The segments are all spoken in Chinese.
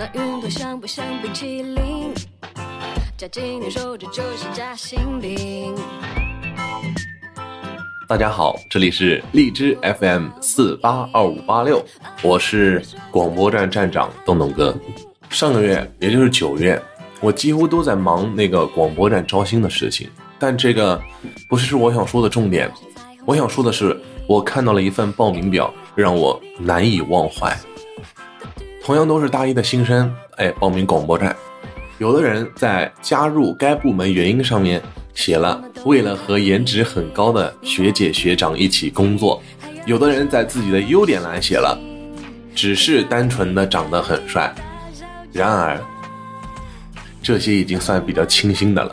那云朵像不像冰淇淋？夹紧你手指就是夹心饼。大家好，这里是荔枝 FM 四八二五八六，我是广播站站长东东哥。上个月，也就是九月，我几乎都在忙那个广播站招新的事情，但这个不是我想说的重点。我想说的是，我看到了一份报名表，让我难以忘怀。同样都是大一的新生，哎，报名广播站，有的人在加入该部门原因上面。写了为了和颜值很高的学姐学长一起工作，有的人在自己的优点栏写了，只是单纯的长得很帅。然而，这些已经算比较清新的了。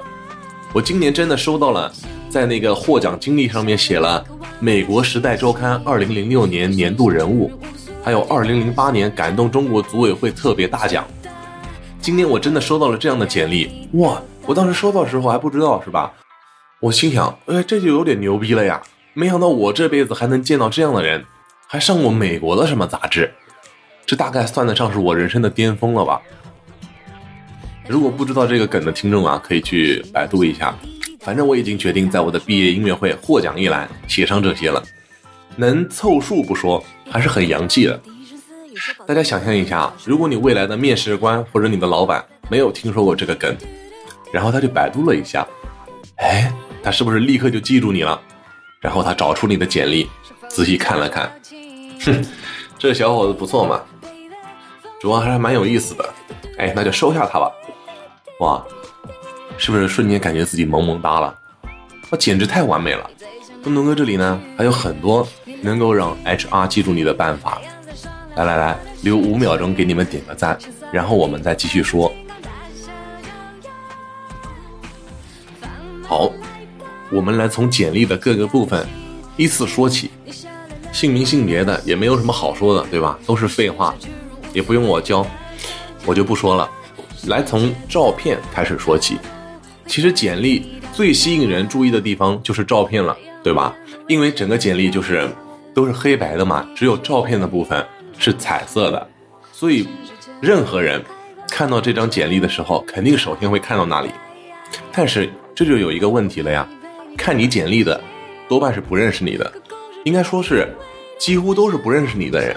我今年真的收到了，在那个获奖经历上面写了美国时代周刊二零零六年年度人物，还有二零零八年感动中国组委会特别大奖。今年我真的收到了这样的简历，哇！我当时收到的时候还不知道是吧？我心想，哎，这就有点牛逼了呀！没想到我这辈子还能见到这样的人，还上过美国的什么杂志，这大概算得上是我人生的巅峰了吧？如果不知道这个梗的听众啊，可以去百度一下。反正我已经决定在我的毕业音乐会获奖一栏写上这些了，能凑数不说，还是很洋气的。大家想象一下，如果你未来的面试官或者你的老板没有听说过这个梗。然后他就百度了一下，哎，他是不是立刻就记住你了？然后他找出你的简历，仔细看了看，哼，这小伙子不错嘛，主要还是蛮有意思的，哎，那就收下他吧。哇，是不是瞬间感觉自己萌萌哒了？哇，简直太完美了！东东哥这里呢还有很多能够让 HR 记住你的办法，来来来，留五秒钟给你们点个赞，然后我们再继续说。好，我们来从简历的各个部分依次说起。姓名、性别的也没有什么好说的，对吧？都是废话，也不用我教，我就不说了。来从照片开始说起。其实简历最吸引人注意的地方就是照片了，对吧？因为整个简历就是都是黑白的嘛，只有照片的部分是彩色的，所以任何人看到这张简历的时候，肯定首先会看到那里。但是。这就有一个问题了呀，看你简历的多半是不认识你的，应该说是几乎都是不认识你的人，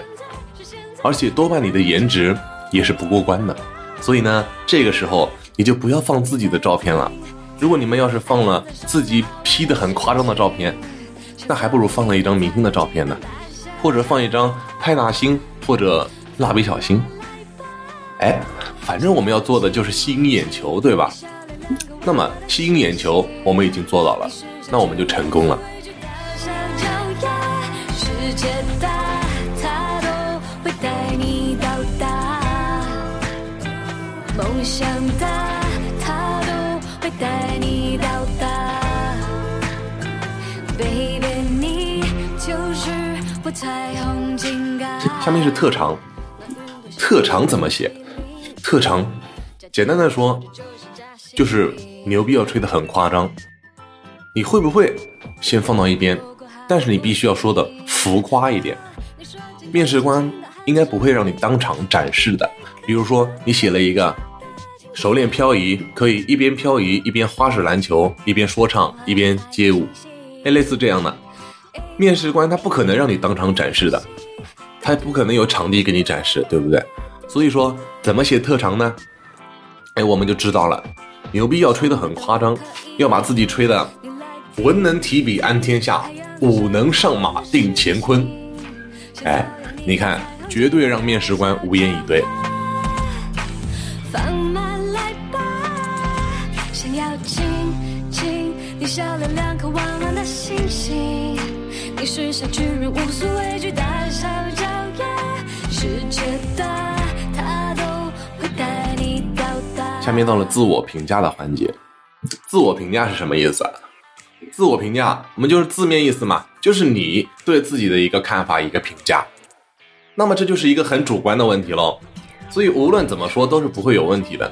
而且多半你的颜值也是不过关的。所以呢，这个时候你就不要放自己的照片了。如果你们要是放了自己 P 的很夸张的照片，那还不如放了一张明星的照片呢，或者放一张派大星或者蜡笔小新。哎，反正我们要做的就是吸引眼球，对吧？那么吸引眼球，我们已经做到了，那我们就成功了。梦想的会带你表达下面是特长，特长怎么写？特长，简单的说，就是。牛逼要吹得很夸张，你会不会先放到一边？但是你必须要说的浮夸一点，面试官应该不会让你当场展示的。比如说你写了一个熟练漂移，可以一边漂移一边花式篮球，一边说唱一边街舞，哎，类似这样的，面试官他不可能让你当场展示的，他也不可能有场地给你展示，对不对？所以说怎么写特长呢？哎，我们就知道了。牛逼要吹得很夸张，要把自己吹的文能提笔安天下，武能上马定乾坤。哎，你看，绝对让面试官无言以对。放慢来吧下面到了自我评价的环节，自我评价是什么意思？自我评价，我们就是字面意思嘛，就是你对自己的一个看法，一个评价。那么这就是一个很主观的问题喽，所以无论怎么说都是不会有问题的。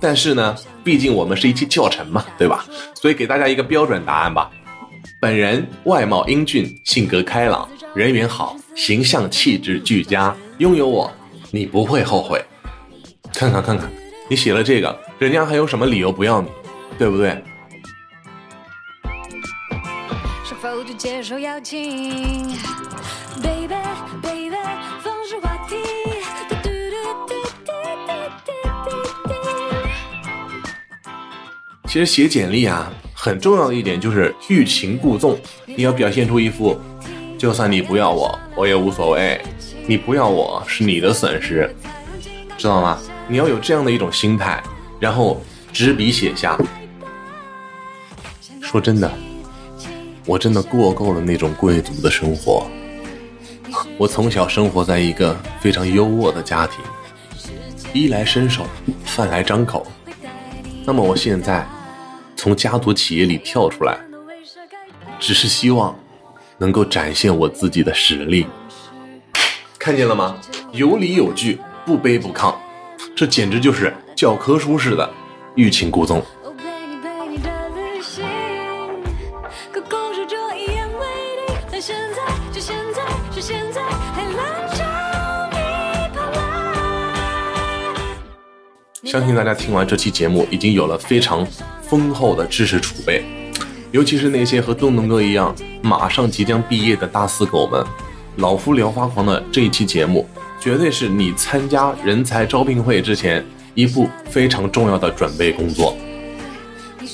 但是呢，毕竟我们是一期教程嘛，对吧？所以给大家一个标准答案吧。本人外貌英俊，性格开朗，人缘好，形象气质俱佳，拥有我，你不会后悔。看看看看，你写了这个，人家还有什么理由不要你，对不对？是否就接受邀请？Baby baby，其实写简历啊，很重要的一点就是欲擒故纵，你要表现出一副，就算你不要我，我也无所谓，你不要我是你的损失，知道吗？你要有这样的一种心态，然后执笔写下。说真的，我真的过够了那种贵族的生活。我从小生活在一个非常优渥的家庭，衣来伸手，饭来张口。那么我现在从家族企业里跳出来，只是希望能够展现我自己的实力。看见了吗？有理有据，不卑不亢，这简直就是教科书式的欲擒故纵。相信大家听完这期节目，已经有了非常丰厚的知识储备，尤其是那些和东东哥一样马上即将毕业的大四狗们，老夫聊发狂的这一期节目，绝对是你参加人才招聘会之前一步非常重要的准备工作。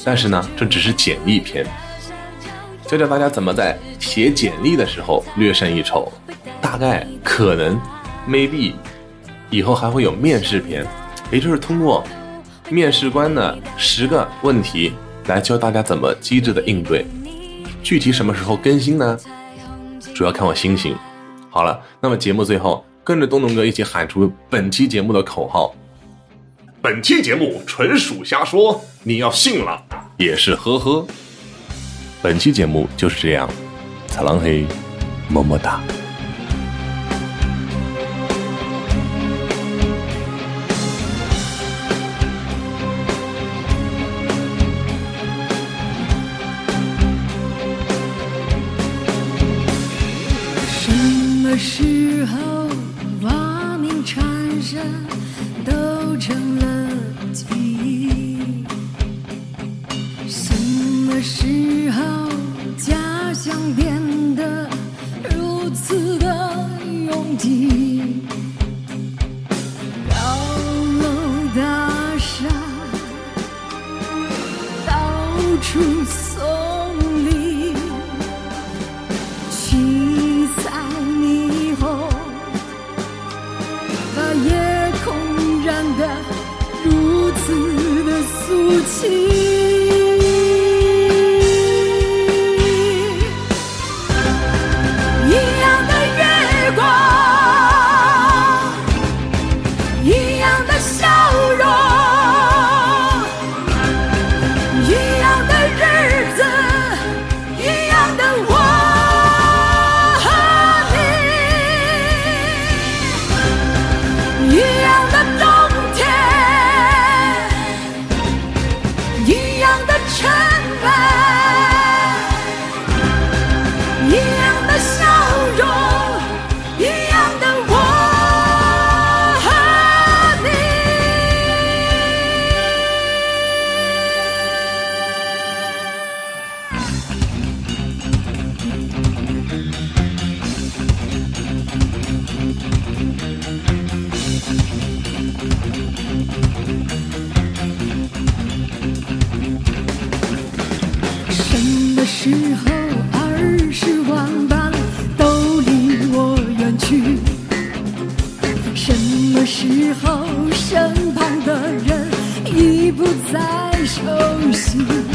但是呢，这只是简历篇，教教大家怎么在写简历的时候略胜一筹。大概可能 maybe 以后还会有面试篇，也就是通过面试官的十个问题来教大家怎么机智的应对。具体什么时候更新呢？主要看我心情。好了，那么节目最后跟着东东哥一起喊出本期节目的口号：本期节目纯属瞎说，你要信了也是呵呵。本期节目就是这样，擦狼黑，么么哒。不再熟悉？